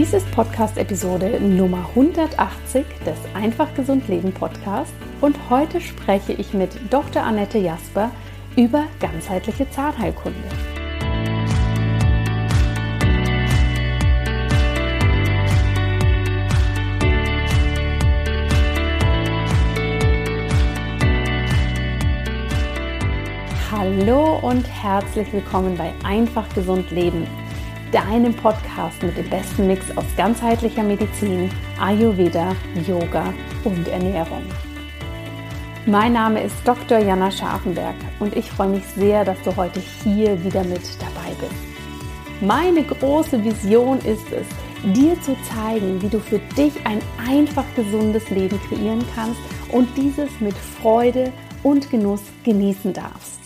Dies ist Podcast-Episode Nummer 180 des Einfach Gesund Leben Podcast und heute spreche ich mit Dr. Annette Jasper über ganzheitliche Zahnheilkunde. Hallo und herzlich willkommen bei Einfach Gesund Leben deinem Podcast mit dem besten Mix aus ganzheitlicher Medizin, Ayurveda, Yoga und Ernährung. Mein Name ist Dr. Jana Scharfenberg und ich freue mich sehr, dass du heute hier wieder mit dabei bist. Meine große Vision ist es, dir zu zeigen, wie du für dich ein einfach gesundes Leben kreieren kannst und dieses mit Freude und Genuss genießen darfst.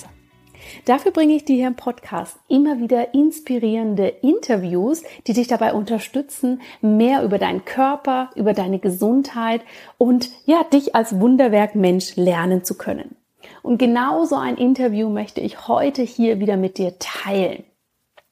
Dafür bringe ich dir hier im Podcast immer wieder inspirierende Interviews, die dich dabei unterstützen, mehr über deinen Körper, über deine Gesundheit und ja, dich als Wunderwerk Mensch lernen zu können. Und genauso ein Interview möchte ich heute hier wieder mit dir teilen.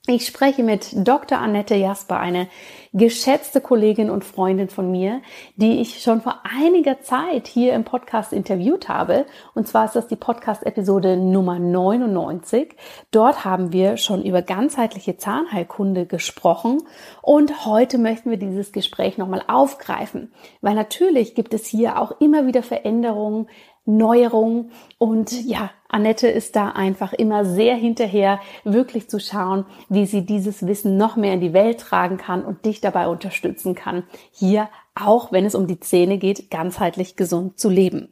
Ich spreche mit Dr. Annette Jasper, eine geschätzte Kollegin und Freundin von mir, die ich schon vor einiger Zeit hier im Podcast interviewt habe. Und zwar ist das die Podcast-Episode Nummer 99. Dort haben wir schon über ganzheitliche Zahnheilkunde gesprochen. Und heute möchten wir dieses Gespräch nochmal aufgreifen, weil natürlich gibt es hier auch immer wieder Veränderungen, Neuerungen und ja, Annette ist da einfach immer sehr hinterher, wirklich zu schauen, wie sie dieses Wissen noch mehr in die Welt tragen kann und dich dabei unterstützen kann, hier, auch wenn es um die Zähne geht, ganzheitlich gesund zu leben.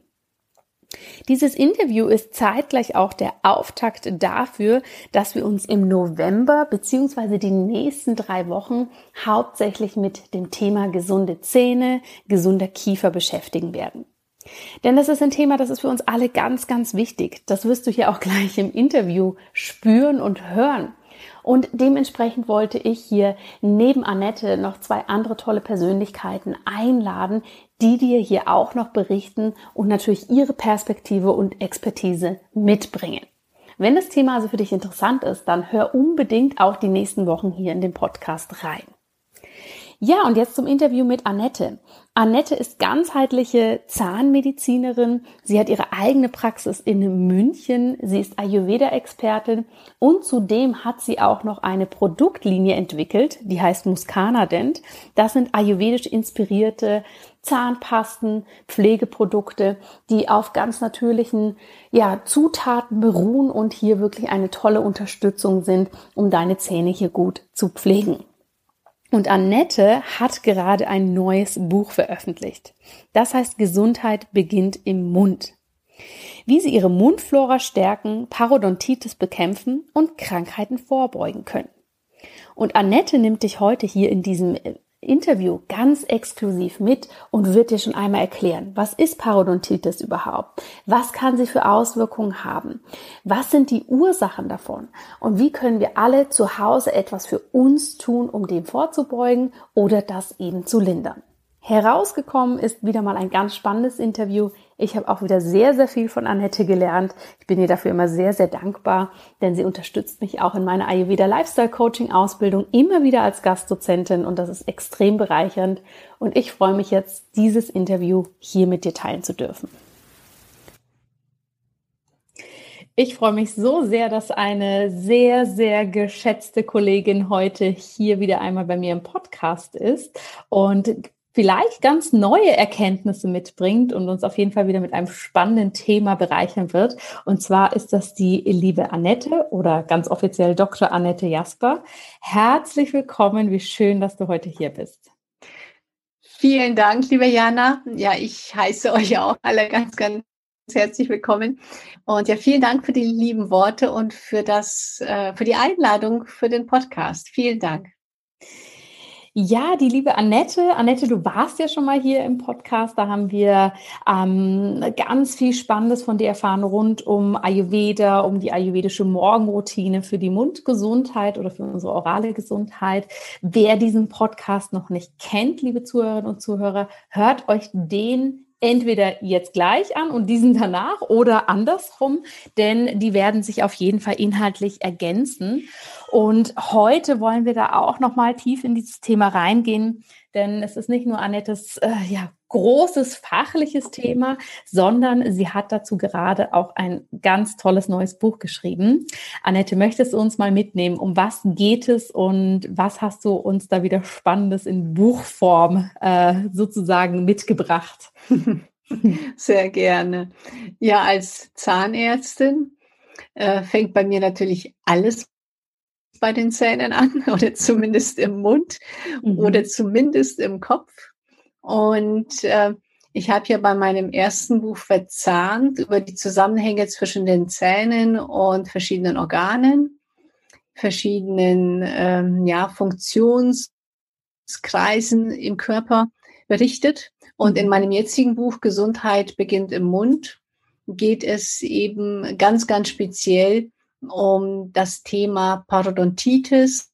Dieses Interview ist zeitgleich auch der Auftakt dafür, dass wir uns im November beziehungsweise die nächsten drei Wochen hauptsächlich mit dem Thema gesunde Zähne, gesunder Kiefer beschäftigen werden. Denn das ist ein Thema, das ist für uns alle ganz, ganz wichtig. Das wirst du hier auch gleich im Interview spüren und hören. Und dementsprechend wollte ich hier neben Annette noch zwei andere tolle Persönlichkeiten einladen, die dir hier auch noch berichten und natürlich ihre Perspektive und Expertise mitbringen. Wenn das Thema also für dich interessant ist, dann hör unbedingt auch die nächsten Wochen hier in den Podcast rein. Ja, und jetzt zum Interview mit Annette. Annette ist ganzheitliche Zahnmedizinerin. Sie hat ihre eigene Praxis in München. Sie ist Ayurveda-Expertin und zudem hat sie auch noch eine Produktlinie entwickelt, die heißt Muscana Dent. Das sind ayurvedisch inspirierte Zahnpasten, Pflegeprodukte, die auf ganz natürlichen ja, Zutaten beruhen und hier wirklich eine tolle Unterstützung sind, um deine Zähne hier gut zu pflegen. Und Annette hat gerade ein neues Buch veröffentlicht. Das heißt Gesundheit beginnt im Mund. Wie sie ihre Mundflora stärken, Parodontitis bekämpfen und Krankheiten vorbeugen können. Und Annette nimmt dich heute hier in diesem Interview ganz exklusiv mit und wird dir schon einmal erklären, was ist Parodontitis überhaupt? Was kann sie für Auswirkungen haben? Was sind die Ursachen davon? Und wie können wir alle zu Hause etwas für uns tun, um dem vorzubeugen oder das eben zu lindern? Herausgekommen ist wieder mal ein ganz spannendes Interview. Ich habe auch wieder sehr, sehr viel von Annette gelernt. Ich bin ihr dafür immer sehr, sehr dankbar, denn sie unterstützt mich auch in meiner Ayurveda Lifestyle Coaching Ausbildung immer wieder als Gastdozentin und das ist extrem bereichernd. Und ich freue mich jetzt, dieses Interview hier mit dir teilen zu dürfen. Ich freue mich so sehr, dass eine sehr, sehr geschätzte Kollegin heute hier wieder einmal bei mir im Podcast ist und vielleicht ganz neue Erkenntnisse mitbringt und uns auf jeden Fall wieder mit einem spannenden Thema bereichern wird. Und zwar ist das die liebe Annette oder ganz offiziell Dr. Annette Jasper. Herzlich willkommen. Wie schön, dass du heute hier bist. Vielen Dank, liebe Jana. Ja, ich heiße euch auch alle ganz, ganz herzlich willkommen. Und ja, vielen Dank für die lieben Worte und für das, äh, für die Einladung für den Podcast. Vielen Dank. Ja, die liebe Annette. Annette, du warst ja schon mal hier im Podcast. Da haben wir ähm, ganz viel Spannendes von dir erfahren rund um Ayurveda, um die ayurvedische Morgenroutine für die Mundgesundheit oder für unsere orale Gesundheit. Wer diesen Podcast noch nicht kennt, liebe Zuhörerinnen und Zuhörer, hört euch den entweder jetzt gleich an und diesen danach oder andersrum, denn die werden sich auf jeden Fall inhaltlich ergänzen. Und heute wollen wir da auch nochmal tief in dieses Thema reingehen, denn es ist nicht nur Annettes äh, ja, großes fachliches Thema, sondern sie hat dazu gerade auch ein ganz tolles neues Buch geschrieben. Annette, möchtest du uns mal mitnehmen? Um was geht es und was hast du uns da wieder Spannendes in Buchform äh, sozusagen mitgebracht? Sehr gerne. Ja, als Zahnärztin äh, fängt bei mir natürlich alles bei den Zähnen an oder zumindest im Mund mhm. oder zumindest im Kopf. Und äh, ich habe ja bei meinem ersten Buch verzahnt über die Zusammenhänge zwischen den Zähnen und verschiedenen Organen, verschiedenen ähm, ja, Funktionskreisen im Körper berichtet. Und in mhm. meinem jetzigen Buch Gesundheit beginnt im Mund geht es eben ganz, ganz speziell um das Thema Parodontitis.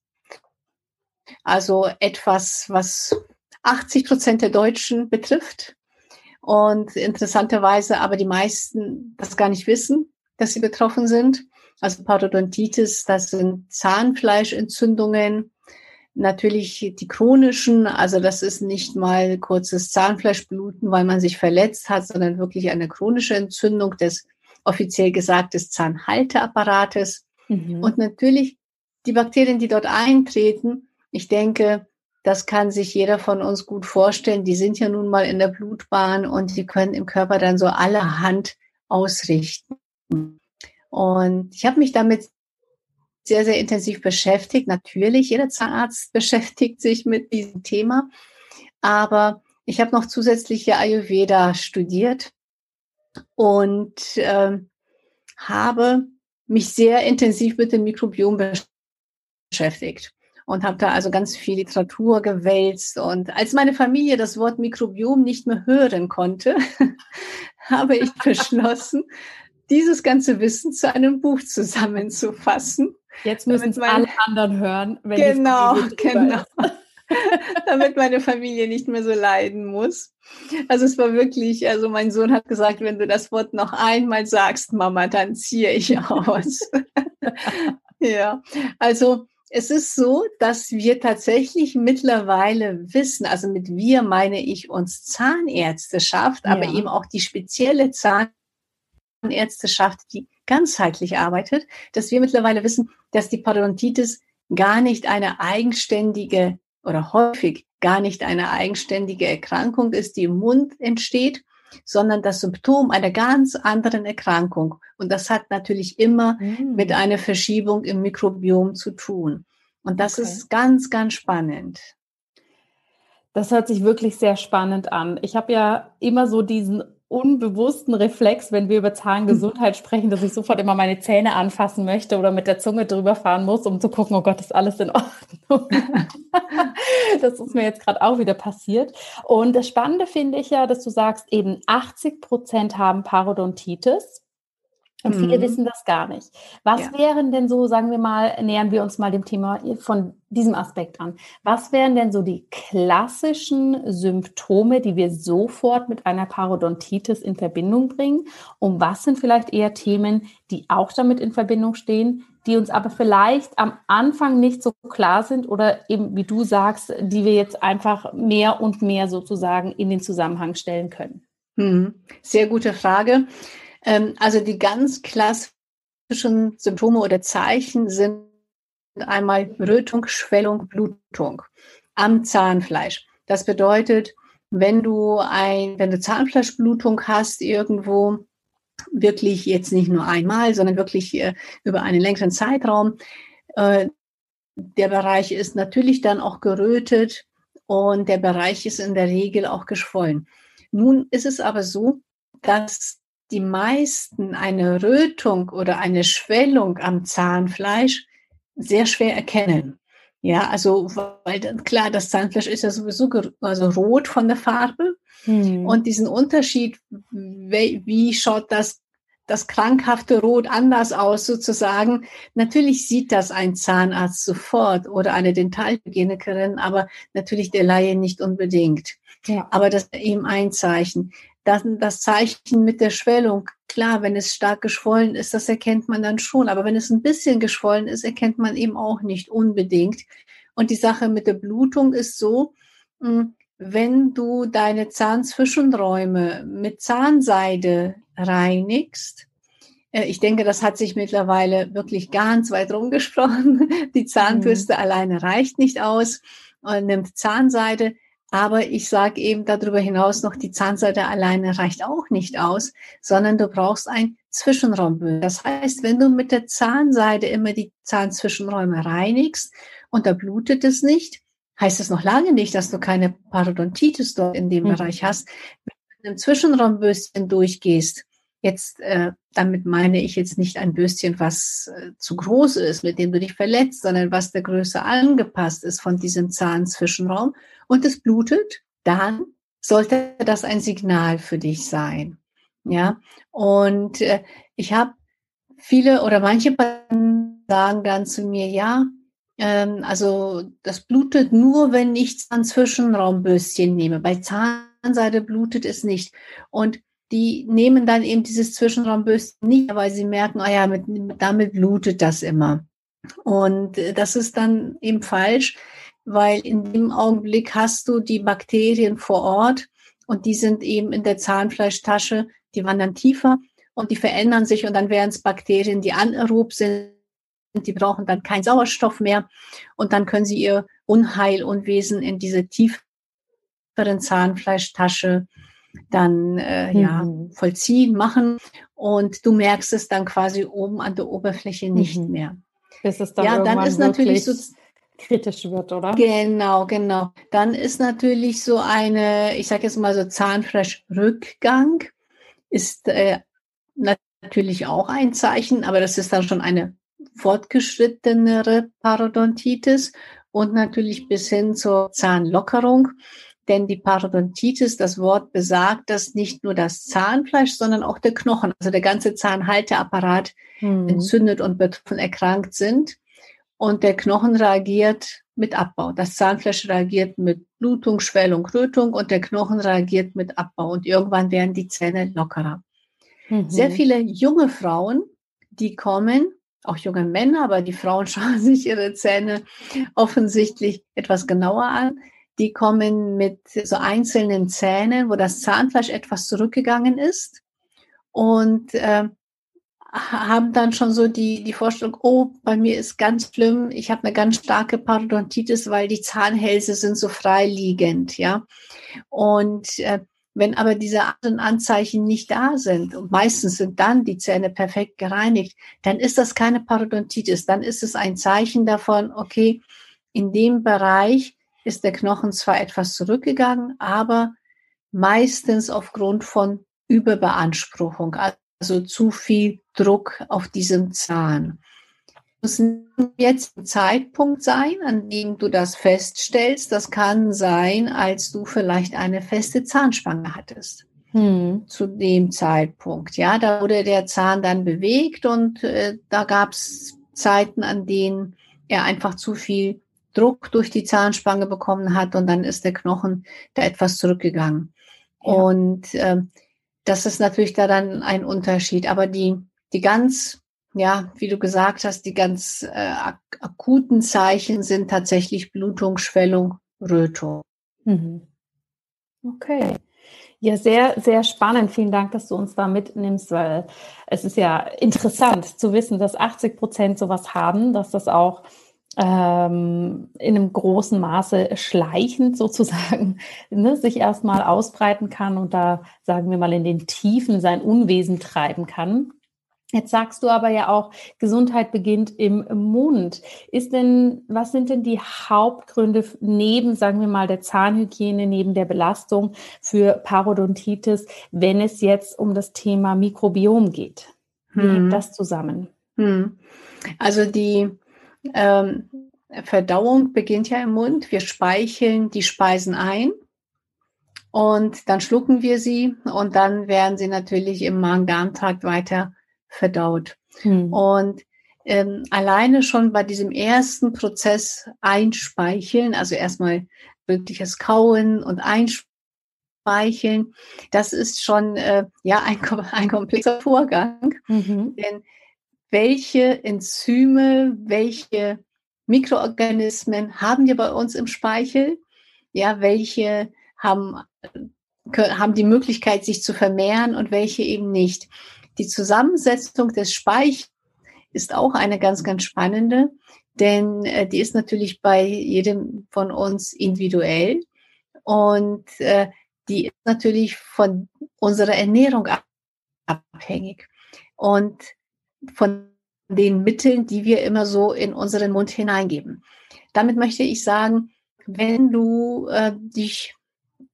Also etwas, was 80 Prozent der Deutschen betrifft. Und interessanterweise aber die meisten das gar nicht wissen, dass sie betroffen sind. Also Parodontitis, das sind Zahnfleischentzündungen, natürlich die chronischen, also das ist nicht mal kurzes Zahnfleischbluten, weil man sich verletzt hat, sondern wirklich eine chronische Entzündung des offiziell gesagt des Zahnhalteapparates. Mhm. Und natürlich die Bakterien, die dort eintreten, ich denke, das kann sich jeder von uns gut vorstellen. Die sind ja nun mal in der Blutbahn und die können im Körper dann so allerhand ausrichten. Und ich habe mich damit sehr, sehr intensiv beschäftigt. Natürlich, jeder Zahnarzt beschäftigt sich mit diesem Thema. Aber ich habe noch zusätzliche Ayurveda studiert und äh, habe mich sehr intensiv mit dem Mikrobiom beschäftigt und habe da also ganz viel Literatur gewälzt. Und als meine Familie das Wort Mikrobiom nicht mehr hören konnte, habe ich beschlossen, dieses ganze Wissen zu einem Buch zusammenzufassen. Jetzt müssen es alle anderen hören. Wenn genau, genau. Damit meine Familie nicht mehr so leiden muss. Also es war wirklich, also mein Sohn hat gesagt, wenn du das Wort noch einmal sagst, Mama, dann ziehe ich aus. ja, also es ist so, dass wir tatsächlich mittlerweile wissen, also mit wir meine ich uns Zahnärzteschaft, ja. aber eben auch die spezielle Zahnärzteschaft, die ganzheitlich arbeitet, dass wir mittlerweile wissen, dass die Parodontitis gar nicht eine eigenständige oder häufig gar nicht eine eigenständige Erkrankung ist, die im Mund entsteht, sondern das Symptom einer ganz anderen Erkrankung. Und das hat natürlich immer mhm. mit einer Verschiebung im Mikrobiom zu tun. Und das okay. ist ganz, ganz spannend. Das hört sich wirklich sehr spannend an. Ich habe ja immer so diesen unbewussten Reflex, wenn wir über Zahngesundheit sprechen, dass ich sofort immer meine Zähne anfassen möchte oder mit der Zunge drüber fahren muss, um zu gucken, oh Gott, ist alles in Ordnung. das ist mir jetzt gerade auch wieder passiert. Und das Spannende finde ich ja, dass du sagst, eben 80 Prozent haben Parodontitis. Und viele mhm. wissen das gar nicht. Was ja. wären denn so, sagen wir mal, nähern wir uns mal dem Thema von diesem Aspekt an. Was wären denn so die klassischen Symptome, die wir sofort mit einer Parodontitis in Verbindung bringen? Und was sind vielleicht eher Themen, die auch damit in Verbindung stehen, die uns aber vielleicht am Anfang nicht so klar sind oder eben, wie du sagst, die wir jetzt einfach mehr und mehr sozusagen in den Zusammenhang stellen können? Mhm. Sehr gute Frage. Ähm, also die ganz klassischen Symptome oder Zeichen sind einmal Rötung, Schwellung, Blutung am Zahnfleisch. Das bedeutet, wenn du ein, wenn du Zahnfleischblutung hast irgendwo, wirklich jetzt nicht nur einmal, sondern wirklich äh, über einen längeren Zeitraum, äh, der Bereich ist natürlich dann auch gerötet und der Bereich ist in der Regel auch geschwollen. Nun ist es aber so, dass die meisten eine Rötung oder eine Schwellung am Zahnfleisch sehr schwer erkennen. Ja, also, weil dann, klar, das Zahnfleisch ist ja sowieso also rot von der Farbe. Hm. Und diesen Unterschied, wie, wie schaut das, das krankhafte Rot anders aus sozusagen? Natürlich sieht das ein Zahnarzt sofort oder eine Dentalhygienikerin, aber natürlich der Laie nicht unbedingt. Ja. Aber das ist eben ein Zeichen. Das, das Zeichen mit der Schwellung, klar, wenn es stark geschwollen ist, das erkennt man dann schon. Aber wenn es ein bisschen geschwollen ist, erkennt man eben auch nicht unbedingt. Und die Sache mit der Blutung ist so, hm, wenn du deine Zahnzwischenräume mit Zahnseide reinigst, äh, ich denke, das hat sich mittlerweile wirklich ganz weit rumgesprochen. Die Zahnbürste mhm. alleine reicht nicht aus und nimmt Zahnseide. Aber ich sage eben darüber hinaus noch, die Zahnseide alleine reicht auch nicht aus, sondern du brauchst ein Zwischenraumbündel. Das heißt, wenn du mit der Zahnseide immer die Zahnzwischenräume reinigst und da blutet es nicht, heißt es noch lange nicht, dass du keine Parodontitis dort in dem mhm. Bereich hast. Wenn du mit einem Zwischenraumbürstchen durchgehst, jetzt, äh, damit meine ich jetzt nicht ein Bürstchen, was äh, zu groß ist, mit dem du dich verletzt, sondern was der Größe angepasst ist von diesem Zahnzwischenraum und es blutet, dann sollte das ein Signal für dich sein. Ja, und äh, ich habe viele oder manche sagen dann zu mir, ja, ähm, also das blutet nur, wenn ich ein Zwischenraumbürstchen nehme. Bei Zahnseide blutet es nicht. Und die nehmen dann eben dieses Zwischenraumbürstchen nicht, weil sie merken, ah ja, mit, damit blutet das immer. Und äh, das ist dann eben falsch, weil in dem Augenblick hast du die Bakterien vor Ort und die sind eben in der Zahnfleischtasche, die wandern tiefer und die verändern sich und dann wären es Bakterien, die anaerob sind die brauchen dann keinen Sauerstoff mehr und dann können sie ihr Unheil und Wesen in diese tieferen Zahnfleischtasche dann äh, mhm. ja vollziehen, machen und du merkst es dann quasi oben an der Oberfläche nicht mhm. mehr. Bis es dann ja, dann ist natürlich so kritisch wird, oder? Genau, genau. Dann ist natürlich so eine, ich sage jetzt mal so Zahnfleischrückgang ist äh, natürlich auch ein Zeichen, aber das ist dann schon eine fortgeschrittenere Parodontitis und natürlich bis hin zur Zahnlockerung. Denn die Parodontitis, das Wort besagt, dass nicht nur das Zahnfleisch, sondern auch der Knochen, also der ganze Zahnhalteapparat hm. entzündet und betroffen erkrankt sind. Und der Knochen reagiert mit Abbau. Das Zahnfleisch reagiert mit Blutung, Schwellung, Rötung und der Knochen reagiert mit Abbau. Und irgendwann werden die Zähne lockerer. Mhm. Sehr viele junge Frauen, die kommen auch junge Männer, aber die Frauen schauen sich ihre Zähne offensichtlich etwas genauer an. Die kommen mit so einzelnen Zähnen, wo das Zahnfleisch etwas zurückgegangen ist und äh, haben dann schon so die, die Vorstellung, oh, bei mir ist ganz schlimm, ich habe eine ganz starke Parodontitis, weil die Zahnhälse sind so freiliegend, ja. Und äh, wenn aber diese anderen Anzeichen nicht da sind, und meistens sind dann die Zähne perfekt gereinigt, dann ist das keine Parodontitis. Dann ist es ein Zeichen davon, okay, in dem Bereich ist der Knochen zwar etwas zurückgegangen, aber meistens aufgrund von Überbeanspruchung, also zu viel Druck auf diesem Zahn muss jetzt ein Zeitpunkt sein, an dem du das feststellst. Das kann sein, als du vielleicht eine feste Zahnspange hattest. Hm. Zu dem Zeitpunkt. Ja, da wurde der Zahn dann bewegt und äh, da gab es Zeiten, an denen er einfach zu viel Druck durch die Zahnspange bekommen hat und dann ist der Knochen da etwas zurückgegangen. Ja. Und äh, das ist natürlich da dann ein Unterschied. Aber die, die ganz ja, wie du gesagt hast, die ganz äh, ak akuten Zeichen sind tatsächlich Blutung, Schwellung, Rötung. Mhm. Okay. Ja, sehr, sehr spannend. Vielen Dank, dass du uns da mitnimmst, weil es ist ja interessant zu wissen, dass 80 Prozent sowas haben, dass das auch ähm, in einem großen Maße schleichend sozusagen ne, sich erstmal ausbreiten kann und da, sagen wir mal, in den Tiefen sein Unwesen treiben kann. Jetzt sagst du aber ja auch, Gesundheit beginnt im Mund. Ist denn, was sind denn die Hauptgründe neben, sagen wir mal, der Zahnhygiene, neben der Belastung für Parodontitis, wenn es jetzt um das Thema Mikrobiom geht? Wie hm. hängt das zusammen? Hm. Also die ähm, Verdauung beginnt ja im Mund. Wir speicheln die Speisen ein und dann schlucken wir sie und dann werden sie natürlich im Magen-Darm-Trakt weiter verdaut. Hm. Und ähm, alleine schon bei diesem ersten Prozess einspeicheln, also erstmal wirkliches Kauen und Einspeicheln, speicheln, das ist schon äh, ja ein, ein komplexer Vorgang. Mhm. Denn welche Enzyme, welche Mikroorganismen haben wir bei uns im Speichel? Ja, welche haben, haben die Möglichkeit, sich zu vermehren und welche eben nicht? Die Zusammensetzung des Speichels ist auch eine ganz, ganz spannende, denn äh, die ist natürlich bei jedem von uns individuell und äh, die ist natürlich von unserer Ernährung abhängig und von den Mitteln, die wir immer so in unseren Mund hineingeben. Damit möchte ich sagen, wenn du äh, dich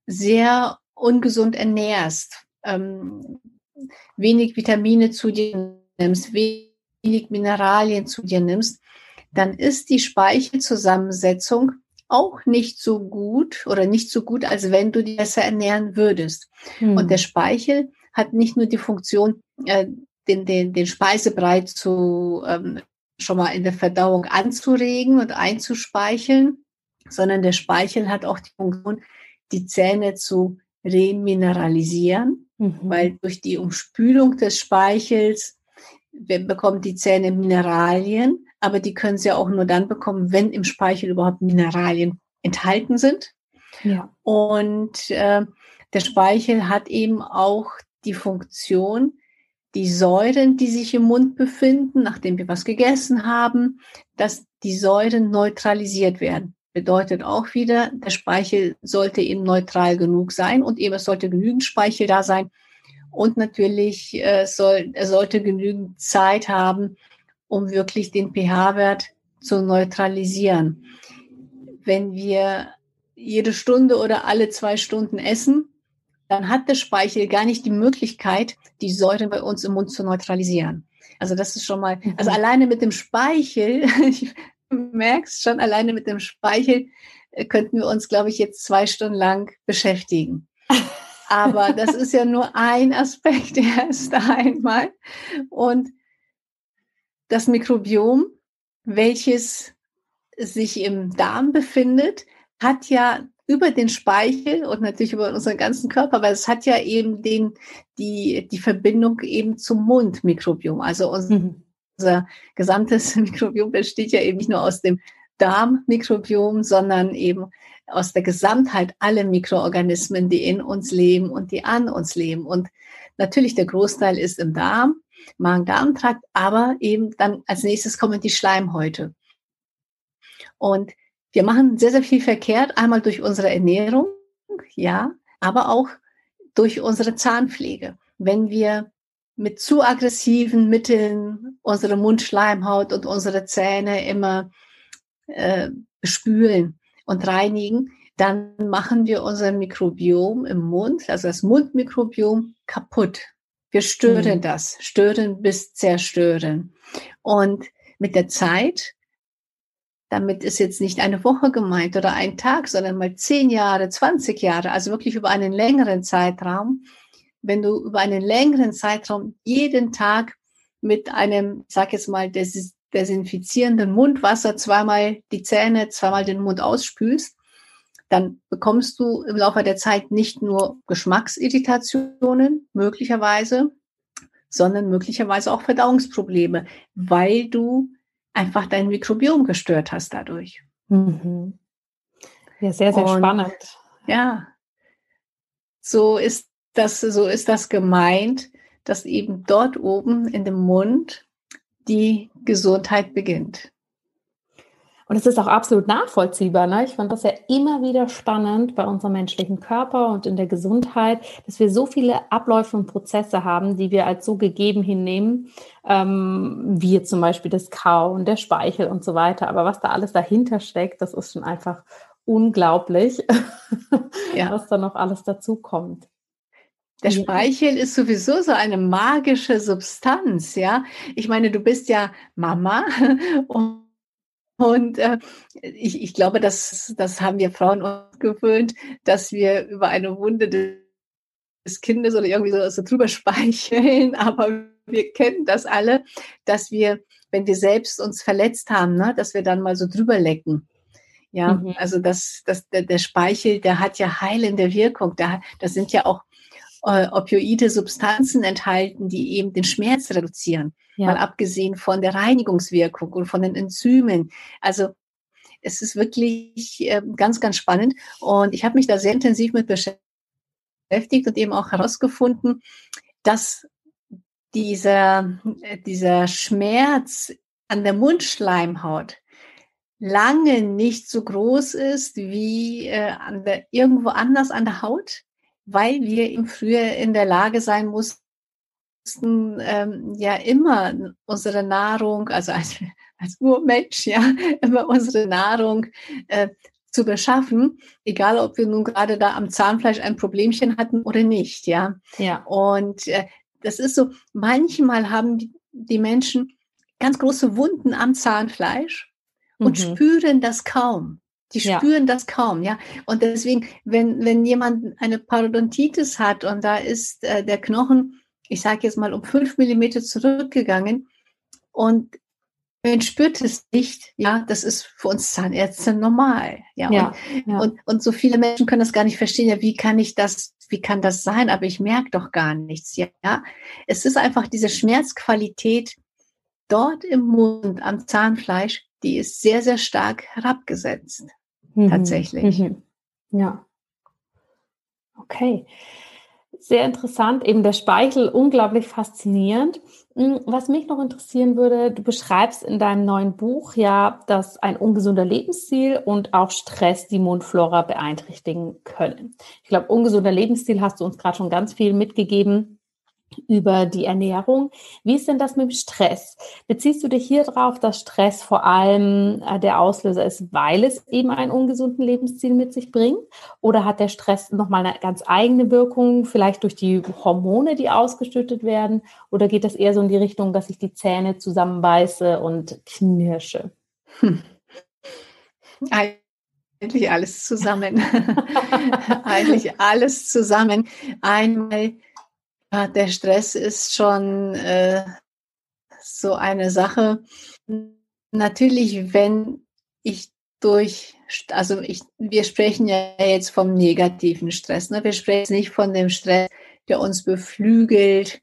sehr ungesund ernährst, ähm, wenig Vitamine zu dir nimmst, wenig Mineralien zu dir nimmst, dann ist die Speichelzusammensetzung auch nicht so gut oder nicht so gut, als wenn du dich besser ernähren würdest. Hm. Und der Speichel hat nicht nur die Funktion, äh, den, den, den Speisebrei zu ähm, schon mal in der Verdauung anzuregen und einzuspeicheln, sondern der Speichel hat auch die Funktion, die Zähne zu remineralisieren, mhm. weil durch die Umspülung des Speichels bekommen die Zähne Mineralien, aber die können sie auch nur dann bekommen, wenn im Speichel überhaupt Mineralien enthalten sind. Ja. Und äh, der Speichel hat eben auch die Funktion, die Säuren, die sich im Mund befinden, nachdem wir was gegessen haben, dass die Säuren neutralisiert werden. Bedeutet auch wieder, der Speichel sollte eben neutral genug sein und eben es sollte genügend Speichel da sein. Und natürlich äh, soll, er sollte genügend Zeit haben, um wirklich den pH-Wert zu neutralisieren. Wenn wir jede Stunde oder alle zwei Stunden essen, dann hat der Speichel gar nicht die Möglichkeit, die Säuren bei uns im Mund zu neutralisieren. Also das ist schon mal, also mhm. alleine mit dem Speichel, du merkst schon, alleine mit dem Speichel äh, könnten wir uns, glaube ich, jetzt zwei Stunden lang beschäftigen. Aber das ist ja nur ein Aspekt erst einmal. Und das Mikrobiom, welches sich im Darm befindet, hat ja über den Speichel und natürlich über unseren ganzen Körper, weil es hat ja eben den, die, die Verbindung eben zum Mundmikrobiom. Also unser, mhm. unser gesamtes Mikrobiom besteht ja eben nicht nur aus dem Darmmikrobiom, sondern eben aus der Gesamtheit alle Mikroorganismen, die in uns leben und die an uns leben. Und natürlich der Großteil ist im Darm, Magen-Darm-Trakt, aber eben dann als nächstes kommen die Schleimhäute. Und wir machen sehr, sehr viel verkehrt, einmal durch unsere Ernährung, ja, aber auch durch unsere Zahnpflege. Wenn wir mit zu aggressiven Mitteln unsere Mundschleimhaut und unsere Zähne immer äh, spülen und reinigen, dann machen wir unser Mikrobiom im Mund, also das Mundmikrobiom, kaputt. Wir stören mhm. das, stören bis zerstören. Und mit der Zeit damit ist jetzt nicht eine Woche gemeint oder ein Tag, sondern mal zehn Jahre, 20 Jahre, also wirklich über einen längeren Zeitraum. Wenn du über einen längeren Zeitraum jeden Tag mit einem, sag jetzt mal, des, desinfizierenden Mundwasser zweimal die Zähne, zweimal den Mund ausspülst, dann bekommst du im Laufe der Zeit nicht nur Geschmacksirritationen möglicherweise, sondern möglicherweise auch Verdauungsprobleme, weil du einfach dein Mikrobiom gestört hast dadurch. Mhm. Ja, sehr, sehr Und, spannend. Ja, so ist das, so ist das gemeint, dass eben dort oben in dem Mund die Gesundheit beginnt. Und es ist auch absolut nachvollziehbar. Ne? Ich fand das ja immer wieder spannend bei unserem menschlichen Körper und in der Gesundheit, dass wir so viele Abläufe und Prozesse haben, die wir als so gegeben hinnehmen, ähm, wie zum Beispiel das Kauen, der Speichel und so weiter. Aber was da alles dahinter steckt, das ist schon einfach unglaublich, ja. was da noch alles dazu kommt. Der Speichel ist sowieso so eine magische Substanz, ja. Ich meine, du bist ja Mama und und äh, ich, ich glaube, das, das haben wir Frauen uns gewöhnt, dass wir über eine Wunde des Kindes oder irgendwie so, so drüber speicheln. Aber wir kennen das alle, dass wir, wenn wir selbst uns verletzt haben, ne, dass wir dann mal so drüber lecken. Ja, mhm. also das, das, der, der, Speichel, der hat ja heilende Wirkung. Da, da sind ja auch äh, opioide Substanzen enthalten, die eben den Schmerz reduzieren. Ja. Mal abgesehen von der Reinigungswirkung und von den Enzymen. Also es ist wirklich äh, ganz, ganz spannend. Und ich habe mich da sehr intensiv mit beschäftigt und eben auch herausgefunden, dass dieser, äh, dieser Schmerz an der Mundschleimhaut lange nicht so groß ist wie äh, an der, irgendwo anders an der Haut, weil wir eben früher in der Lage sein mussten, ähm, ja immer unsere Nahrung, also als, als Urmensch, ja, immer unsere Nahrung äh, zu beschaffen, egal ob wir nun gerade da am Zahnfleisch ein Problemchen hatten oder nicht, ja. Ja. Und äh, das ist so, manchmal haben die, die Menschen ganz große Wunden am Zahnfleisch und mhm. spüren das kaum. Die spüren ja. das kaum, ja. Und deswegen, wenn, wenn jemand eine Parodontitis hat und da ist äh, der Knochen, ich sage jetzt mal um fünf Millimeter zurückgegangen und man spürt es nicht, ja, das ist für uns Zahnärzte normal, ja. ja, und, ja. Und, und so viele Menschen können das gar nicht verstehen, ja, wie kann ich das, wie kann das sein, aber ich merke doch gar nichts, ja. Es ist einfach diese Schmerzqualität dort im Mund, am Zahnfleisch, die ist sehr, sehr stark herabgesetzt. Mhm. Tatsächlich. Mhm. Ja. Okay. Sehr interessant. Eben der Speichel unglaublich faszinierend. Hm, was mich noch interessieren würde, du beschreibst in deinem neuen Buch ja, dass ein ungesunder Lebensstil und auch Stress die Mundflora beeinträchtigen können. Ich glaube, ungesunder Lebensstil hast du uns gerade schon ganz viel mitgegeben über die Ernährung. Wie ist denn das mit dem Stress? Beziehst du dich hier drauf, dass Stress vor allem äh, der Auslöser ist, weil es eben einen ungesunden Lebensstil mit sich bringt? Oder hat der Stress nochmal eine ganz eigene Wirkung, vielleicht durch die Hormone, die ausgeschüttet werden? Oder geht das eher so in die Richtung, dass ich die Zähne zusammenbeiße und knirsche? Hm. Eigentlich alles zusammen. Eigentlich alles zusammen. Einmal ja, der Stress ist schon äh, so eine Sache. Natürlich, wenn ich durch, also ich, wir sprechen ja jetzt vom negativen Stress. Ne? Wir sprechen nicht von dem Stress, der uns beflügelt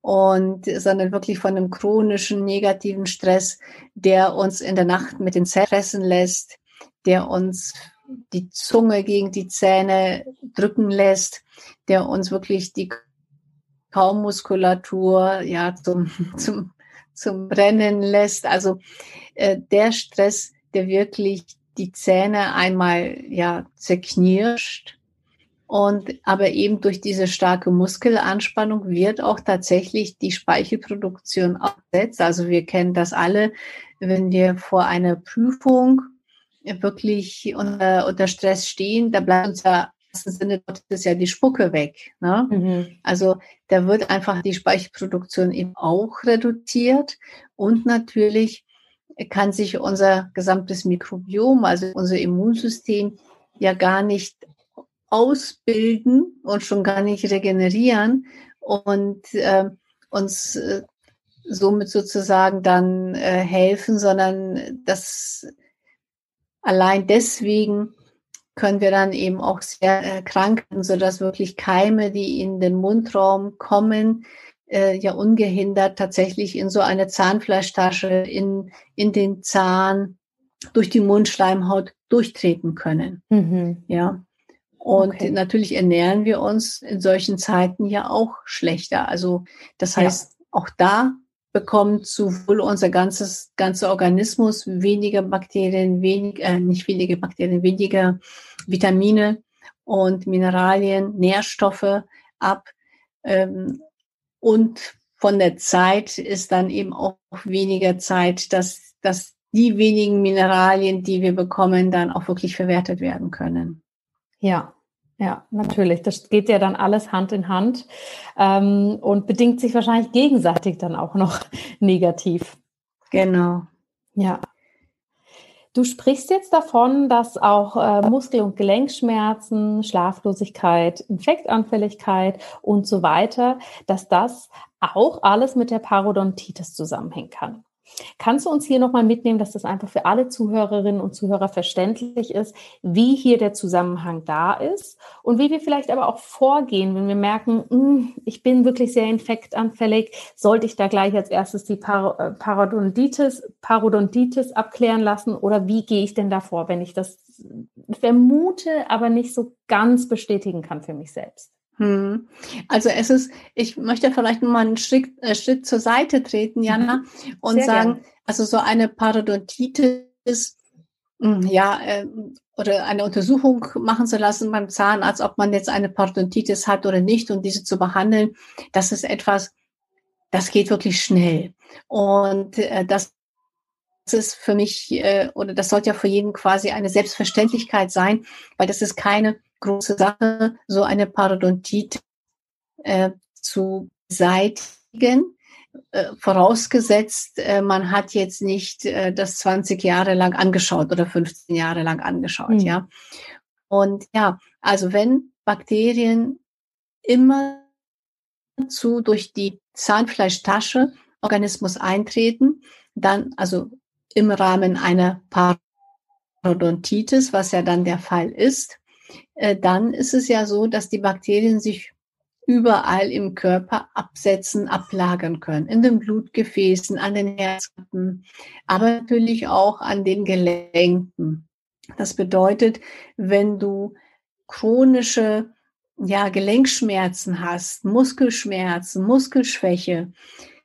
und, sondern wirklich von einem chronischen negativen Stress, der uns in der Nacht mit den Zähnen fressen lässt, der uns die Zunge gegen die Zähne drücken lässt, der uns wirklich die Kaumuskulatur ja zum, zum, zum Brennen lässt. Also äh, der Stress, der wirklich die Zähne einmal ja zerknirscht und aber eben durch diese starke Muskelanspannung wird auch tatsächlich die Speichelproduktion absetzt. Also wir kennen das alle, wenn wir vor einer Prüfung wirklich unter, unter Stress stehen, da bleibt uns ja wahrsten Sinne ist ja die Spucke weg. Ne? Mhm. Also da wird einfach die Speichelproduktion eben auch reduziert und natürlich kann sich unser gesamtes Mikrobiom, also unser Immunsystem, ja gar nicht ausbilden und schon gar nicht regenerieren und äh, uns äh, somit sozusagen dann äh, helfen, sondern das allein deswegen können wir dann eben auch sehr erkranken, sodass wirklich Keime, die in den Mundraum kommen, äh, ja ungehindert tatsächlich in so eine Zahnfleischtasche, in, in den Zahn, durch die Mundschleimhaut durchtreten können. Mhm. Ja. Und okay. natürlich ernähren wir uns in solchen Zeiten ja auch schlechter. Also das heißt, ja. auch da bekommt sowohl unser ganzes ganzer Organismus weniger Bakterien, wenig, äh, nicht weniger Bakterien, weniger Vitamine und Mineralien, Nährstoffe ab. Ähm, und von der Zeit ist dann eben auch weniger Zeit, dass, dass die wenigen Mineralien, die wir bekommen, dann auch wirklich verwertet werden können. Ja, ja, natürlich. Das geht ja dann alles Hand in Hand ähm, und bedingt sich wahrscheinlich gegenseitig dann auch noch negativ. Genau. Ja. Du sprichst jetzt davon, dass auch äh, Muskel- und Gelenkschmerzen, Schlaflosigkeit, Infektanfälligkeit und so weiter, dass das auch alles mit der Parodontitis zusammenhängen kann. Kannst du uns hier nochmal mitnehmen, dass das einfach für alle Zuhörerinnen und Zuhörer verständlich ist, wie hier der Zusammenhang da ist und wie wir vielleicht aber auch vorgehen, wenn wir merken, hm, ich bin wirklich sehr infektanfällig, sollte ich da gleich als erstes die äh, Parodontitis, Parodontitis abklären lassen oder wie gehe ich denn davor, wenn ich das vermute, aber nicht so ganz bestätigen kann für mich selbst? Hm. Also es ist, ich möchte vielleicht mal einen Schritt, äh, Schritt zur Seite treten, Jana, mhm. und Sehr sagen, gern. also so eine Parodontitis, hm, ja, äh, oder eine Untersuchung machen zu lassen beim Zahnarzt, ob man jetzt eine Parodontitis hat oder nicht und diese zu behandeln, das ist etwas, das geht wirklich schnell. Und äh, das ist für mich, äh, oder das sollte ja für jeden quasi eine Selbstverständlichkeit sein, weil das ist keine große Sache, so eine Parodontit äh, zu beseitigen. Äh, vorausgesetzt, äh, man hat jetzt nicht äh, das 20 Jahre lang angeschaut oder 15 Jahre lang angeschaut, mhm. ja. Und ja, also wenn Bakterien immer zu durch die Zahnfleischtasche Organismus eintreten, dann also im Rahmen einer Parodontitis, was ja dann der Fall ist, dann ist es ja so, dass die Bakterien sich überall im Körper absetzen, ablagern können. In den Blutgefäßen, an den Herzkappen, aber natürlich auch an den Gelenken. Das bedeutet, wenn du chronische ja, Gelenkschmerzen hast, Muskelschmerzen, Muskelschwäche,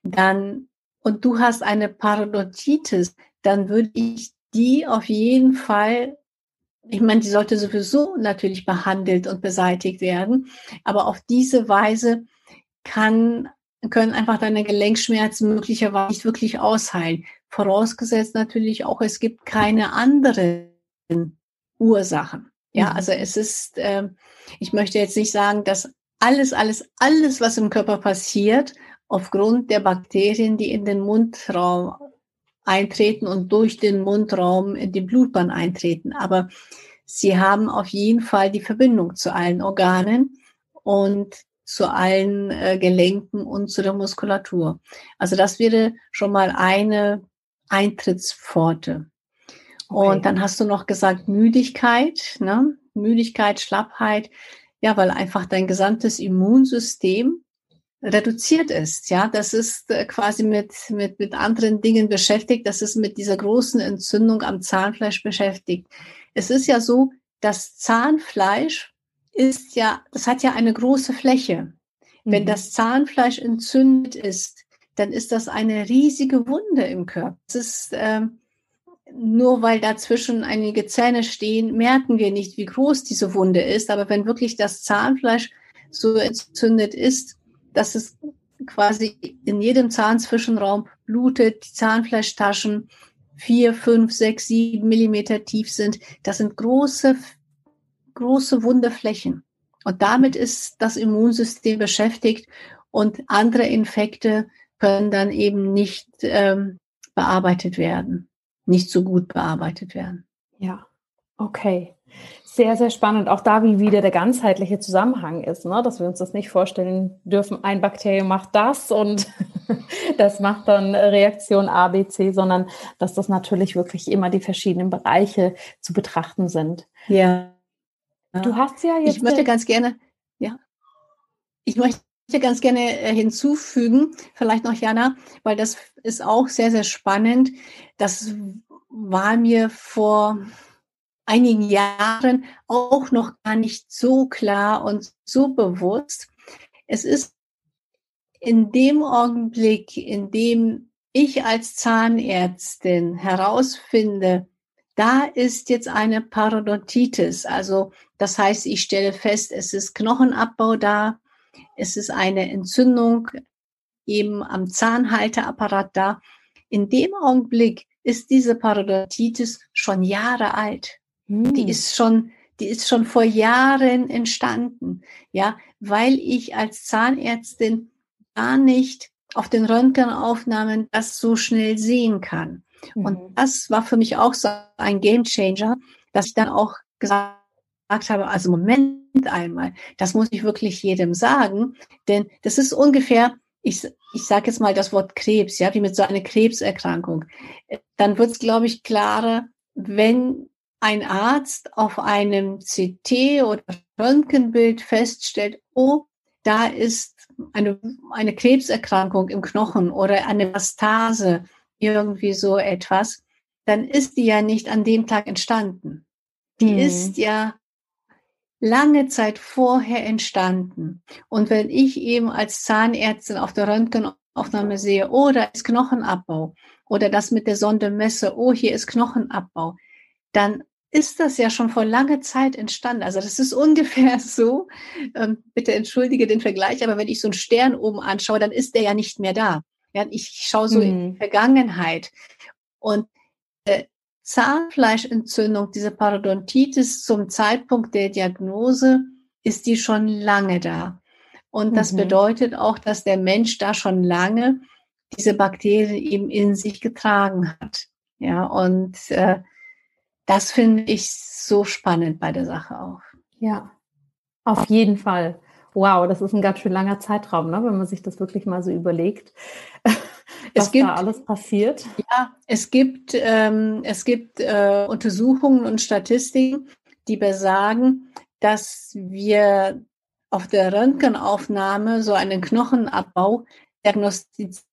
dann und du hast eine Parodontitis, dann würde ich die auf jeden Fall ich meine, die sollte sowieso natürlich behandelt und beseitigt werden, aber auf diese Weise kann, können einfach deine Gelenkschmerzen möglicherweise nicht wirklich ausheilen. Vorausgesetzt natürlich auch, es gibt keine anderen Ursachen. Ja, mhm. also es ist, äh, ich möchte jetzt nicht sagen, dass alles, alles, alles, was im Körper passiert, aufgrund der Bakterien, die in den Mundraum eintreten und durch den Mundraum in die Blutbahn eintreten. Aber sie haben auf jeden Fall die Verbindung zu allen Organen und zu allen äh, Gelenken und zu der Muskulatur. Also das wäre schon mal eine Eintrittspforte. Okay. Und dann hast du noch gesagt Müdigkeit, ne? Müdigkeit, Schlappheit. Ja, weil einfach dein gesamtes Immunsystem reduziert ist. Ja, das ist äh, quasi mit, mit, mit anderen Dingen beschäftigt. Das ist mit dieser großen Entzündung am Zahnfleisch beschäftigt. Es ist ja so, das Zahnfleisch ist ja, das hat ja eine große Fläche. Wenn mhm. das Zahnfleisch entzündet ist, dann ist das eine riesige Wunde im Körper. Es ist ähm, nur weil dazwischen einige Zähne stehen, merken wir nicht, wie groß diese Wunde ist. Aber wenn wirklich das Zahnfleisch so entzündet ist, dass es quasi in jedem Zahnzwischenraum blutet, die Zahnfleischtaschen vier, fünf, sechs, sieben Millimeter tief sind. Das sind große, große Wundeflächen. Und damit ist das Immunsystem beschäftigt und andere Infekte können dann eben nicht ähm, bearbeitet werden, nicht so gut bearbeitet werden. Ja, okay. Sehr, sehr spannend. Auch da, wie wieder der ganzheitliche Zusammenhang ist, ne? dass wir uns das nicht vorstellen dürfen, ein Bakterium macht das und das macht dann Reaktion A, B, C, sondern dass das natürlich wirklich immer die verschiedenen Bereiche zu betrachten sind. Ja. Du hast ja jetzt. Ich möchte ganz gerne, ja. Ich möchte ganz gerne äh, hinzufügen, vielleicht noch Jana, weil das ist auch sehr, sehr spannend. Das war mir vor einigen Jahren auch noch gar nicht so klar und so bewusst. Es ist in dem Augenblick, in dem ich als Zahnärztin herausfinde, da ist jetzt eine Parodontitis. Also das heißt, ich stelle fest, es ist Knochenabbau da, es ist eine Entzündung eben am Zahnhalteapparat da. In dem Augenblick ist diese Parodontitis schon Jahre alt. Hm. Die ist schon, die ist schon vor Jahren entstanden. Ja, weil ich als Zahnärztin gar nicht auf den Röntgenaufnahmen das so schnell sehen kann. Mhm. Und das war für mich auch so ein Game Changer, dass ich dann auch gesagt habe, also Moment einmal, das muss ich wirklich jedem sagen, denn das ist ungefähr ich, ich sage jetzt mal das Wort Krebs, ja, wie mit so einer Krebserkrankung, dann wird es, glaube ich, klarer, wenn ein Arzt auf einem CT oder Röntgenbild feststellt, oh, da ist eine, eine Krebserkrankung im Knochen oder eine Mastase, irgendwie so etwas, dann ist die ja nicht an dem Tag entstanden. Die hm. ist ja lange Zeit vorher entstanden. Und wenn ich eben als Zahnärztin auf der Röntgenaufnahme sehe, oh, da ist Knochenabbau oder das mit der Sonde messe, oh, hier ist Knochenabbau, dann ist das ja schon vor langer Zeit entstanden. Also das ist ungefähr so, ähm, bitte entschuldige den Vergleich, aber wenn ich so einen Stern oben anschaue, dann ist der ja nicht mehr da. Ja, ich schaue so mhm. in die Vergangenheit. Und äh, Zahnfleischentzündung, diese Parodontitis zum Zeitpunkt der Diagnose, ist die schon lange da. Und das mhm. bedeutet auch, dass der Mensch da schon lange diese Bakterien eben in sich getragen hat. Ja, und äh, das finde ich so spannend bei der Sache auch. Ja, auf jeden Fall. Wow, das ist ein ganz schön langer Zeitraum, ne, wenn man sich das wirklich mal so überlegt was gibt, da alles passiert? Ja, es gibt, ähm, es gibt äh, Untersuchungen und Statistiken, die besagen, dass wir auf der Röntgenaufnahme so einen Knochenabbau diagnostizieren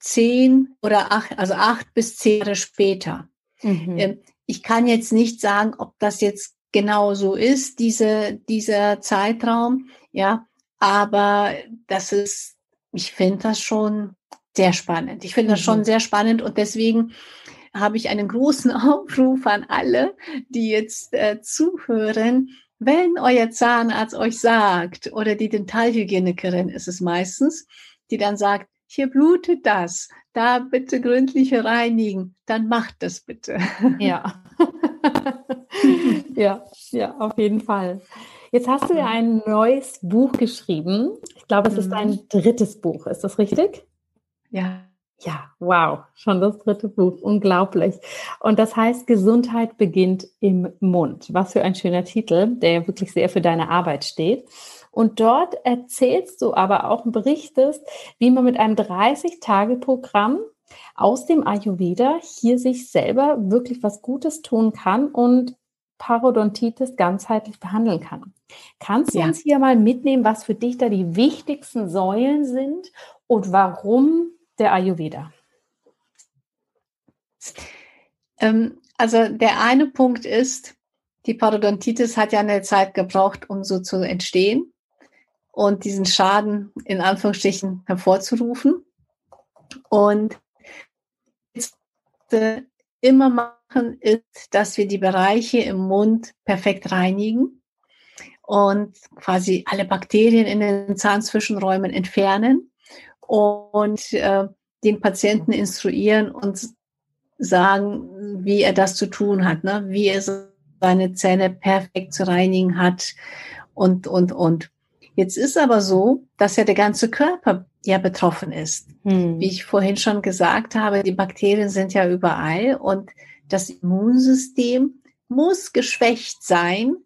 zehn oder acht, also acht bis zehn Jahre später. Mhm. Ähm, ich kann jetzt nicht sagen, ob das jetzt genau so ist, diese, dieser Zeitraum, ja, aber das ist ich finde das schon sehr spannend. Ich finde das schon mhm. sehr spannend und deswegen habe ich einen großen Aufruf an alle, die jetzt äh, zuhören. Wenn euer Zahnarzt euch sagt oder die Dentalhygienikerin ist es meistens, die dann sagt, hier blutet das, da bitte gründlich reinigen, dann macht das bitte. Ja. ja, ja, auf jeden Fall. Jetzt hast du ja ein neues Buch geschrieben. Ich glaube, es ist mhm. dein drittes Buch. Ist das richtig? Ja. Ja, wow, schon das dritte Buch, unglaublich. Und das heißt, Gesundheit beginnt im Mund. Was für ein schöner Titel, der ja wirklich sehr für deine Arbeit steht. Und dort erzählst du aber auch und berichtest, wie man mit einem 30-Tage-Programm aus dem Ayurveda hier sich selber wirklich was Gutes tun kann und Parodontitis ganzheitlich behandeln kann. Kannst du ja. uns hier mal mitnehmen, was für dich da die wichtigsten Säulen sind und warum der Ayurveda? Ähm, also der eine Punkt ist, die Parodontitis hat ja eine Zeit gebraucht, um so zu entstehen und diesen Schaden in Anführungsstrichen hervorzurufen. Und äh, immer machen, ist, dass wir die Bereiche im Mund perfekt reinigen und quasi alle Bakterien in den Zahnzwischenräumen entfernen und äh, den Patienten instruieren und sagen, wie er das zu tun hat, ne? wie er seine Zähne perfekt zu reinigen hat und, und, und. Jetzt ist aber so, dass ja der ganze Körper ja betroffen ist. Hm. Wie ich vorhin schon gesagt habe, die Bakterien sind ja überall und das Immunsystem muss geschwächt sein,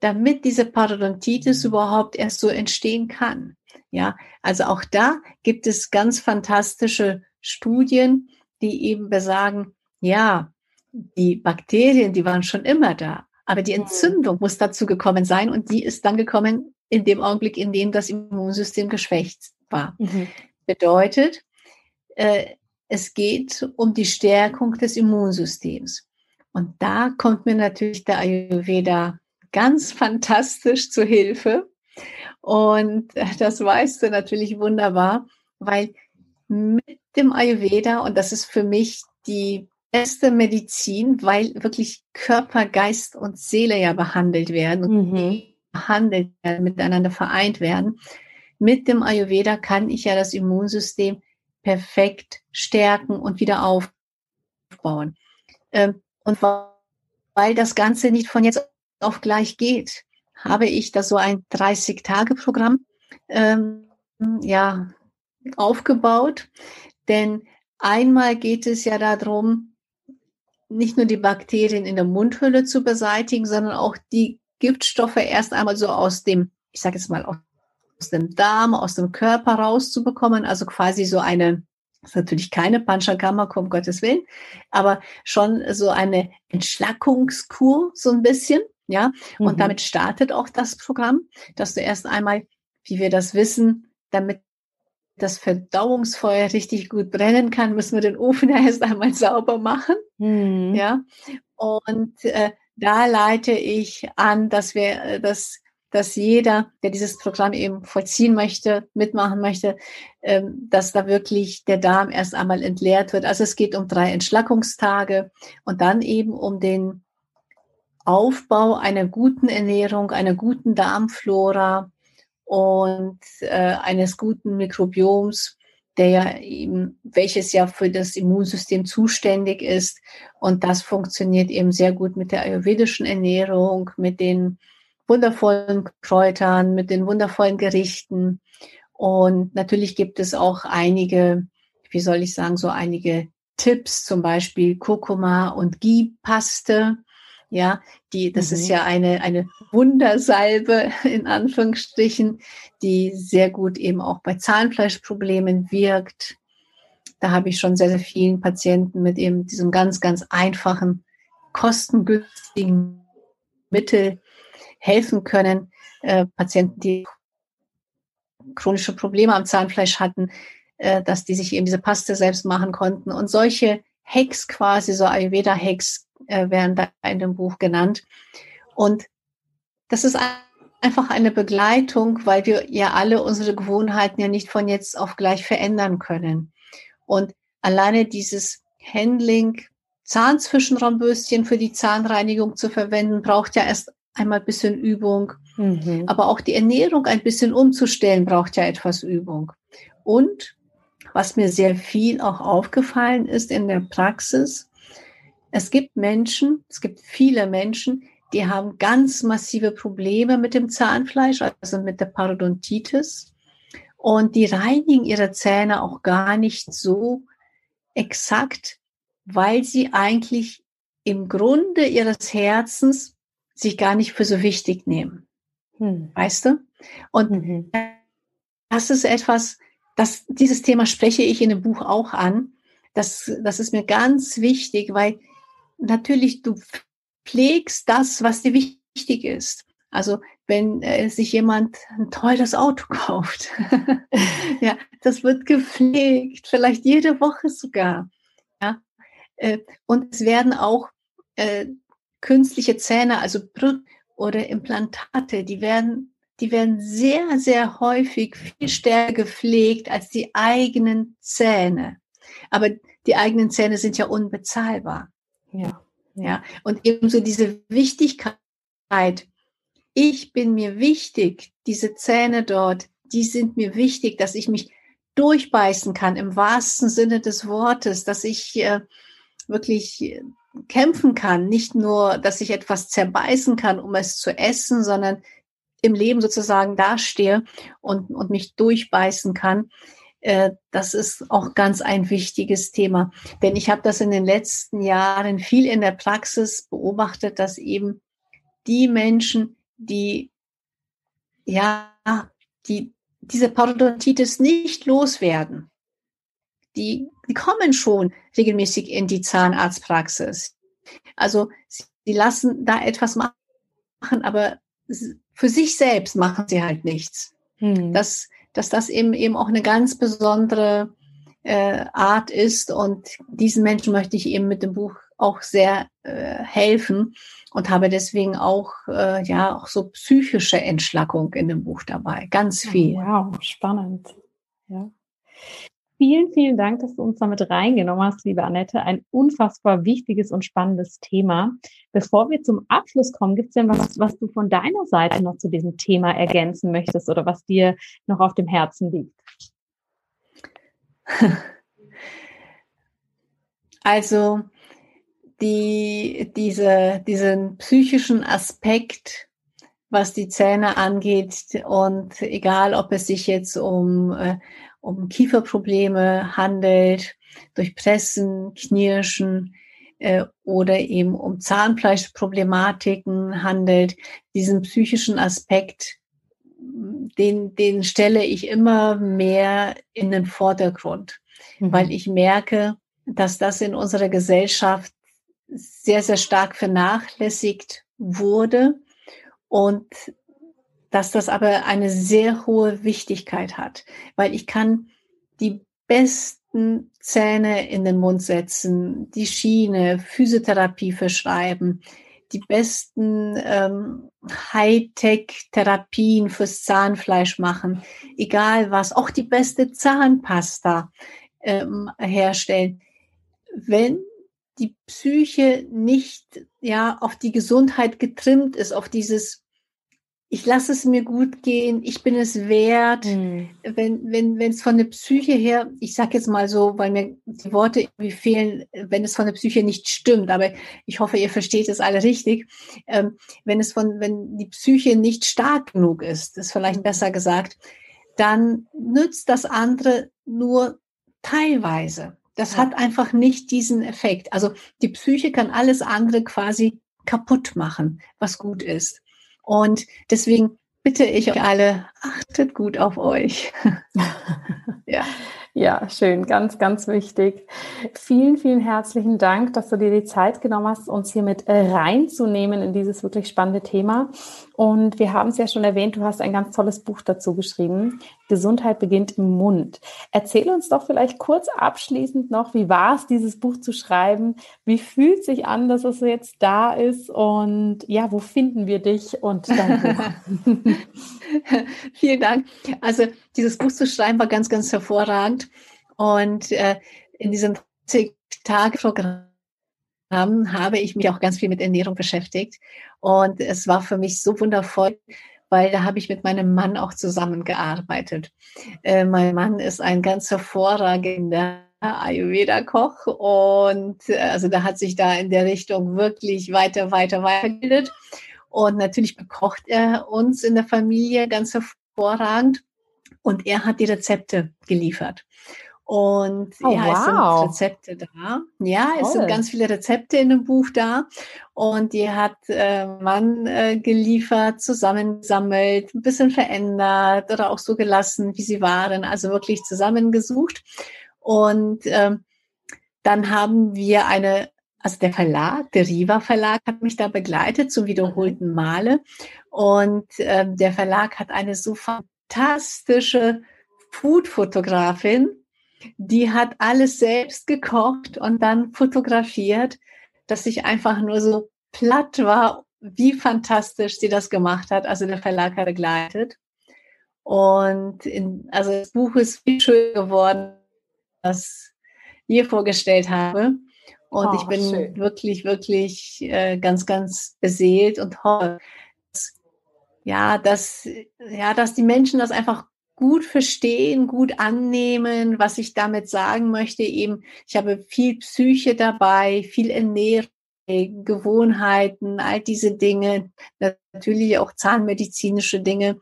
damit diese Parodontitis überhaupt erst so entstehen kann. Ja, also auch da gibt es ganz fantastische Studien, die eben besagen, ja, die Bakterien, die waren schon immer da, aber die hm. Entzündung muss dazu gekommen sein und die ist dann gekommen in dem Augenblick, in dem das Immunsystem geschwächt war. Mhm. Bedeutet, äh, es geht um die Stärkung des Immunsystems. Und da kommt mir natürlich der Ayurveda ganz fantastisch zu Hilfe. Und das weißt du natürlich wunderbar, weil mit dem Ayurveda, und das ist für mich die beste Medizin, weil wirklich Körper, Geist und Seele ja behandelt werden mhm. Behandelt werden, miteinander vereint werden. Mit dem Ayurveda kann ich ja das Immunsystem perfekt stärken und wieder aufbauen. Ähm, und weil das Ganze nicht von jetzt auf gleich geht, habe ich da so ein 30-Tage-Programm ähm, ja, aufgebaut. Denn einmal geht es ja darum, nicht nur die Bakterien in der Mundhülle zu beseitigen, sondern auch die Giftstoffe erst einmal so aus dem, ich sage jetzt mal, aus dem Darm, aus dem Körper rauszubekommen. Also quasi so eine, das ist natürlich keine Panchakarma, um Gottes Willen, aber schon so eine Entschlackungskur, so ein bisschen. Ja, und mhm. damit startet auch das Programm, dass du erst einmal, wie wir das wissen, damit das Verdauungsfeuer richtig gut brennen kann, müssen wir den Ofen erst einmal sauber machen. Mhm. Ja, und äh, da leite ich an, dass wir, äh, dass, dass jeder, der dieses Programm eben vollziehen möchte, mitmachen möchte, ähm, dass da wirklich der Darm erst einmal entleert wird. Also es geht um drei Entschlackungstage und dann eben um den Aufbau einer guten Ernährung, einer guten Darmflora und äh, eines guten Mikrobioms, der ja eben, welches ja für das Immunsystem zuständig ist. Und das funktioniert eben sehr gut mit der ayurvedischen Ernährung, mit den wundervollen Kräutern, mit den wundervollen Gerichten. Und natürlich gibt es auch einige, wie soll ich sagen, so einige Tipps, zum Beispiel Kurkuma und Ghee-Paste. Ja, die, das mhm. ist ja eine, eine Wundersalbe in Anführungsstrichen, die sehr gut eben auch bei Zahnfleischproblemen wirkt. Da habe ich schon sehr, sehr vielen Patienten mit eben diesem ganz, ganz einfachen, kostengünstigen Mittel helfen können. Äh, Patienten, die chronische Probleme am Zahnfleisch hatten, äh, dass die sich eben diese Paste selbst machen konnten. Und solche Hacks quasi, so Ayurveda-Hacks äh, werden da in dem Buch genannt. Und das ist einfach eine Begleitung, weil wir ja alle unsere Gewohnheiten ja nicht von jetzt auf gleich verändern können. Und alleine dieses Handling, Zahnzwischenraumbürstchen für die Zahnreinigung zu verwenden, braucht ja erst einmal ein bisschen Übung. Mhm. Aber auch die Ernährung ein bisschen umzustellen, braucht ja etwas Übung. Und was mir sehr viel auch aufgefallen ist in der Praxis, es gibt Menschen, es gibt viele Menschen, die haben ganz massive Probleme mit dem Zahnfleisch, also mit der Parodontitis. Und die reinigen ihre Zähne auch gar nicht so exakt, weil sie eigentlich im Grunde ihres Herzens sich gar nicht für so wichtig nehmen. Hm. Weißt du? Und mhm. das ist etwas, das, dieses Thema spreche ich in dem Buch auch an. Das, das ist mir ganz wichtig, weil natürlich, du pflegst das, was dir wichtig ist. Also wenn äh, sich jemand ein teures Auto kauft, ja, das wird gepflegt, vielleicht jede Woche sogar. Ja, äh, und es werden auch äh, künstliche Zähne, also Brück oder Implantate, die werden, die werden sehr, sehr häufig viel stärker gepflegt als die eigenen Zähne. Aber die eigenen Zähne sind ja unbezahlbar. Ja. Ja. Und ebenso diese Wichtigkeit. Ich bin mir wichtig, diese Zähne dort, die sind mir wichtig, dass ich mich durchbeißen kann im wahrsten Sinne des Wortes, dass ich äh, wirklich äh, kämpfen kann, nicht nur, dass ich etwas zerbeißen kann, um es zu essen, sondern im Leben sozusagen dastehe und, und mich durchbeißen kann. Äh, das ist auch ganz ein wichtiges Thema. Denn ich habe das in den letzten Jahren viel in der Praxis beobachtet, dass eben die Menschen, die ja, die diese Parodontitis nicht loswerden, die, die kommen schon regelmäßig in die Zahnarztpraxis. Also sie lassen da etwas machen, aber für sich selbst machen sie halt nichts. Hm. Das, dass das eben eben auch eine ganz besondere äh, Art ist. Und diesen Menschen möchte ich eben mit dem Buch auch sehr äh, helfen und habe deswegen auch äh, ja auch so psychische Entschlackung in dem Buch dabei. Ganz viel. Wow, spannend. Ja. Vielen, vielen Dank, dass du uns damit reingenommen hast, liebe Annette. Ein unfassbar wichtiges und spannendes Thema. Bevor wir zum Abschluss kommen, gibt es denn was, was du von deiner Seite noch zu diesem Thema ergänzen möchtest oder was dir noch auf dem Herzen liegt? Also die, diese, diesen psychischen Aspekt, was die Zähne angeht und egal, ob es sich jetzt um äh, um Kieferprobleme handelt, durch Pressen, Knirschen äh, oder eben um Zahnfleischproblematiken handelt, diesen psychischen Aspekt den, den stelle ich immer mehr in den Vordergrund, mhm. weil ich merke, dass das in unserer Gesellschaft sehr, sehr stark vernachlässigt wurde und dass das aber eine sehr hohe Wichtigkeit hat, weil ich kann die besten Zähne in den Mund setzen, die Schiene, Physiotherapie verschreiben, die besten ähm, Hightech-Therapien fürs Zahnfleisch machen, egal was, auch die beste Zahnpasta ähm, herstellen. Wenn die Psyche nicht ja auf die Gesundheit getrimmt ist, auf dieses ich lasse es mir gut gehen, ich bin es wert. Mhm. Wenn wenn wenn es von der Psyche her, ich sage jetzt mal so, weil mir die Worte irgendwie fehlen, wenn es von der Psyche nicht stimmt, aber ich hoffe, ihr versteht es alle richtig. Ähm, wenn es von wenn die Psyche nicht stark genug ist, ist vielleicht besser gesagt, dann nützt das andere nur teilweise. Das ja. hat einfach nicht diesen Effekt. Also die Psyche kann alles andere quasi kaputt machen, was gut ist. Und deswegen bitte ich euch alle, achtet gut auf euch. ja. Ja, schön, ganz, ganz wichtig. Vielen, vielen herzlichen Dank, dass du dir die Zeit genommen hast, uns hier mit äh, reinzunehmen in dieses wirklich spannende Thema. Und wir haben es ja schon erwähnt, du hast ein ganz tolles Buch dazu geschrieben. Gesundheit beginnt im Mund. Erzähl uns doch vielleicht kurz abschließend noch, wie war es, dieses Buch zu schreiben? Wie fühlt sich an, dass es jetzt da ist? Und ja, wo finden wir dich und dein Buch? Vielen Dank. Also dieses Buch zu schreiben war ganz, ganz hervorragend. Und äh, in diesem 10-Tage-Programm habe ich mich auch ganz viel mit Ernährung beschäftigt. Und es war für mich so wundervoll, weil da habe ich mit meinem Mann auch zusammengearbeitet. Äh, mein Mann ist ein ganz hervorragender Ayurveda-Koch und äh, also da hat sich da in der Richtung wirklich weiter, weiter, weitergebildet. Und natürlich bekocht er uns in der Familie ganz hervorragend. Und er hat die Rezepte geliefert. Und oh, ja, wow. es sind Rezepte da. Ja, Toll. es sind ganz viele Rezepte in dem Buch da. Und die hat äh, man äh, geliefert, zusammengesammelt, ein bisschen verändert oder auch so gelassen, wie sie waren. Also wirklich zusammengesucht. Und ähm, dann haben wir eine also der Verlag, der Riva Verlag hat mich da begleitet zum wiederholten Male. Und äh, der Verlag hat eine so fantastische Food-Fotografin, die hat alles selbst gekocht und dann fotografiert, dass ich einfach nur so platt war, wie fantastisch sie das gemacht hat. Also der Verlag hat begleitet. Und in, also das Buch ist viel schöner geworden, was ich hier vorgestellt habe. Und oh, ich bin schön. wirklich, wirklich äh, ganz, ganz beseelt und hoffe, ja, dass, ja, dass die Menschen das einfach gut verstehen, gut annehmen, was ich damit sagen möchte. Eben, ich habe viel Psyche dabei, viel Ernährung, Gewohnheiten, all diese Dinge, natürlich auch zahnmedizinische Dinge,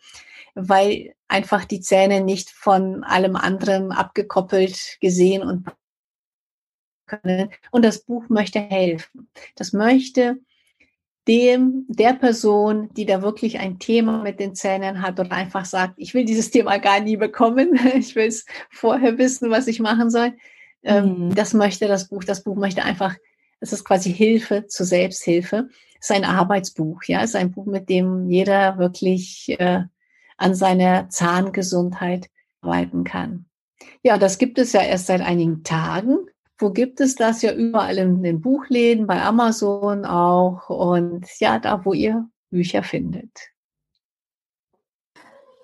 weil einfach die Zähne nicht von allem anderen abgekoppelt gesehen und können. Und das Buch möchte helfen. Das möchte dem, der Person, die da wirklich ein Thema mit den Zähnen hat oder einfach sagt, ich will dieses Thema gar nie bekommen, ich will es vorher wissen, was ich machen soll. Ähm, mhm. Das möchte das Buch. Das Buch möchte einfach, es ist quasi Hilfe zur Selbsthilfe. Es ist ein Arbeitsbuch, ja, es ist ein Buch, mit dem jeder wirklich äh, an seiner Zahngesundheit arbeiten kann. Ja, das gibt es ja erst seit einigen Tagen. Wo gibt es das? Ja, überall in den Buchläden, bei Amazon auch und ja, da, wo ihr Bücher findet.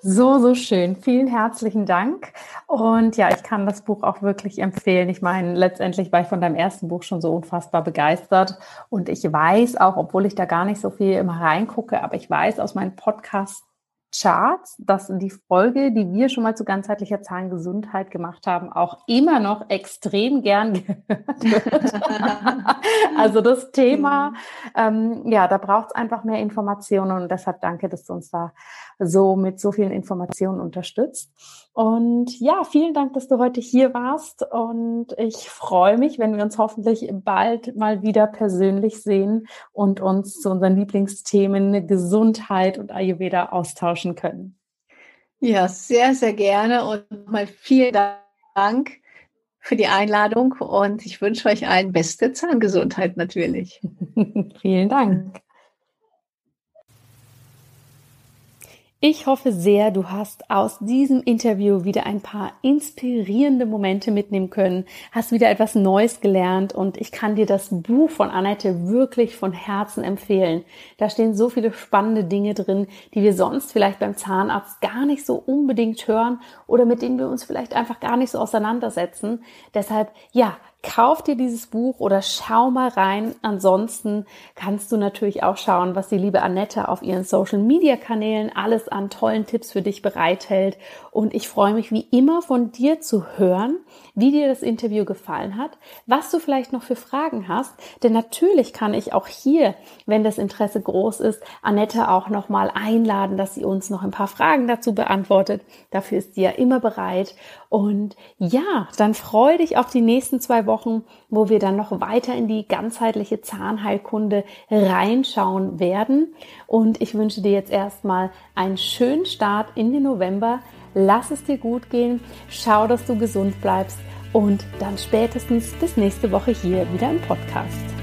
So, so schön. Vielen herzlichen Dank. Und ja, ich kann das Buch auch wirklich empfehlen. Ich meine, letztendlich war ich von deinem ersten Buch schon so unfassbar begeistert. Und ich weiß auch, obwohl ich da gar nicht so viel immer reingucke, aber ich weiß aus meinen Podcasts, Charts, dass die Folge, die wir schon mal zu ganzheitlicher Zahngesundheit gemacht haben, auch immer noch extrem gern gehört wird. also das Thema, mhm. ähm, ja, da braucht es einfach mehr Informationen und deshalb danke, dass du uns da so mit so vielen Informationen unterstützt. Und ja, vielen Dank, dass du heute hier warst. Und ich freue mich, wenn wir uns hoffentlich bald mal wieder persönlich sehen und uns zu unseren Lieblingsthemen Gesundheit und Ayurveda austauschen können. Ja, sehr, sehr gerne und mal vielen Dank für die Einladung und ich wünsche euch allen beste Zahngesundheit natürlich. Vielen Dank. Ich hoffe sehr, du hast aus diesem Interview wieder ein paar inspirierende Momente mitnehmen können, hast wieder etwas Neues gelernt und ich kann dir das Buch von Annette wirklich von Herzen empfehlen. Da stehen so viele spannende Dinge drin, die wir sonst vielleicht beim Zahnarzt gar nicht so unbedingt hören oder mit denen wir uns vielleicht einfach gar nicht so auseinandersetzen. Deshalb, ja, Kauf dir dieses Buch oder schau mal rein. Ansonsten kannst du natürlich auch schauen, was die liebe Annette auf ihren Social Media Kanälen alles an tollen Tipps für dich bereithält. Und ich freue mich wie immer von dir zu hören, wie dir das Interview gefallen hat, was du vielleicht noch für Fragen hast. Denn natürlich kann ich auch hier, wenn das Interesse groß ist, Annette auch nochmal einladen, dass sie uns noch ein paar Fragen dazu beantwortet. Dafür ist sie ja immer bereit. Und ja, dann freue dich auf die nächsten zwei Wochen, wo wir dann noch weiter in die ganzheitliche Zahnheilkunde reinschauen werden. Und ich wünsche dir jetzt erstmal einen schönen Start in den November. Lass es dir gut gehen. Schau, dass du gesund bleibst. Und dann spätestens bis nächste Woche hier wieder im Podcast.